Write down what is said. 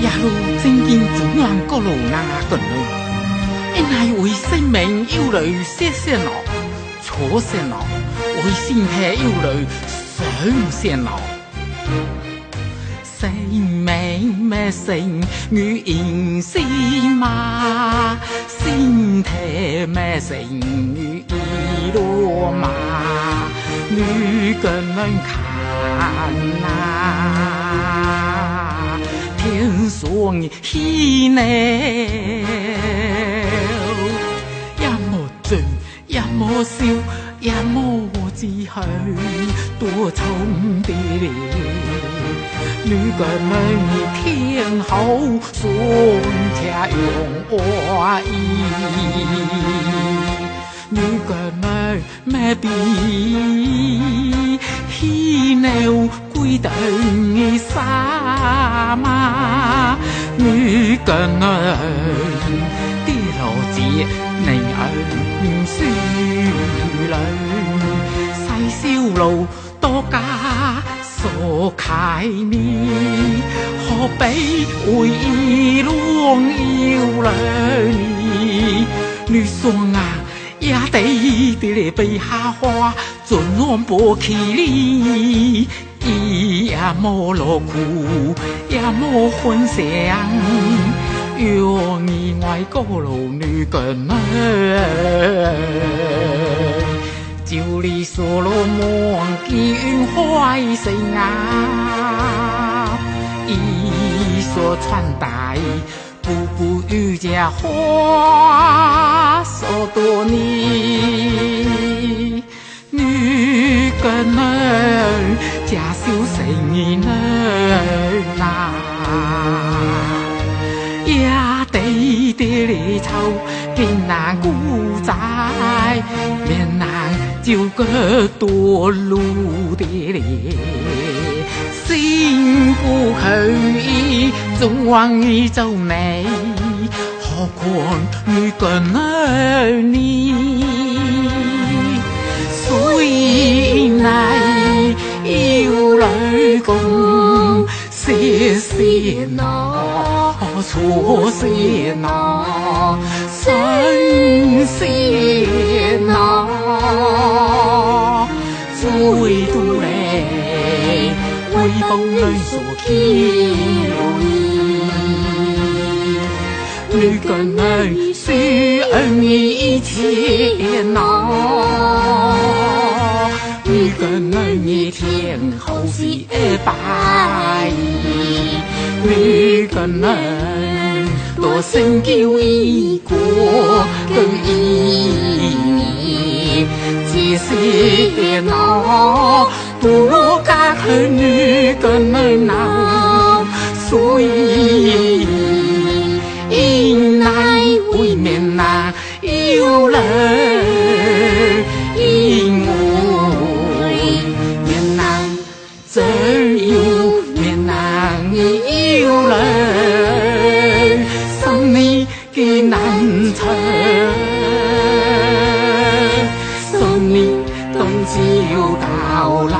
一路正见总能个路那个路，因系为生命忧虑些些恼，错些恼，为身体忧虑想些恼。生命咩成与应是嘛，身体咩成与伊罗嘛，女个人看呐， 天上喜鸟，一莫醉，一莫笑，一莫自去，多重地哩。女个女天后送家用爱意，女个女咩比 khi nào 天牛 quy tận xa ma, ngư cần đi lộ chỉ nành ẩn sư lợi. Say siêu lộ tô ca sổ khai mi họ bấy ui y luôn yêu lời. Nữ xuân à ya tây tỷ hoa 船远无去你，伊也无落去，也无混享，有你外国路女眷们，就你所罗门金花生啊，伊所传达。步步遇见花，所多年。女个人家修成人呐，呀地地里头边难古仔面难。就个多路的咧，心不可以总往一走内，何况女个儿你， này yêu lời cùng xì xì nó xù xì nó sân xì nó vui tu vui quay bông nơi sổ kiều Người cần nơi suy ân ý thiên nào 天后是一拜，你跟人多生叫一个更一，只是那不如家和女跟人闹，所以因来为免难有人。 สุ送你ต้又到เ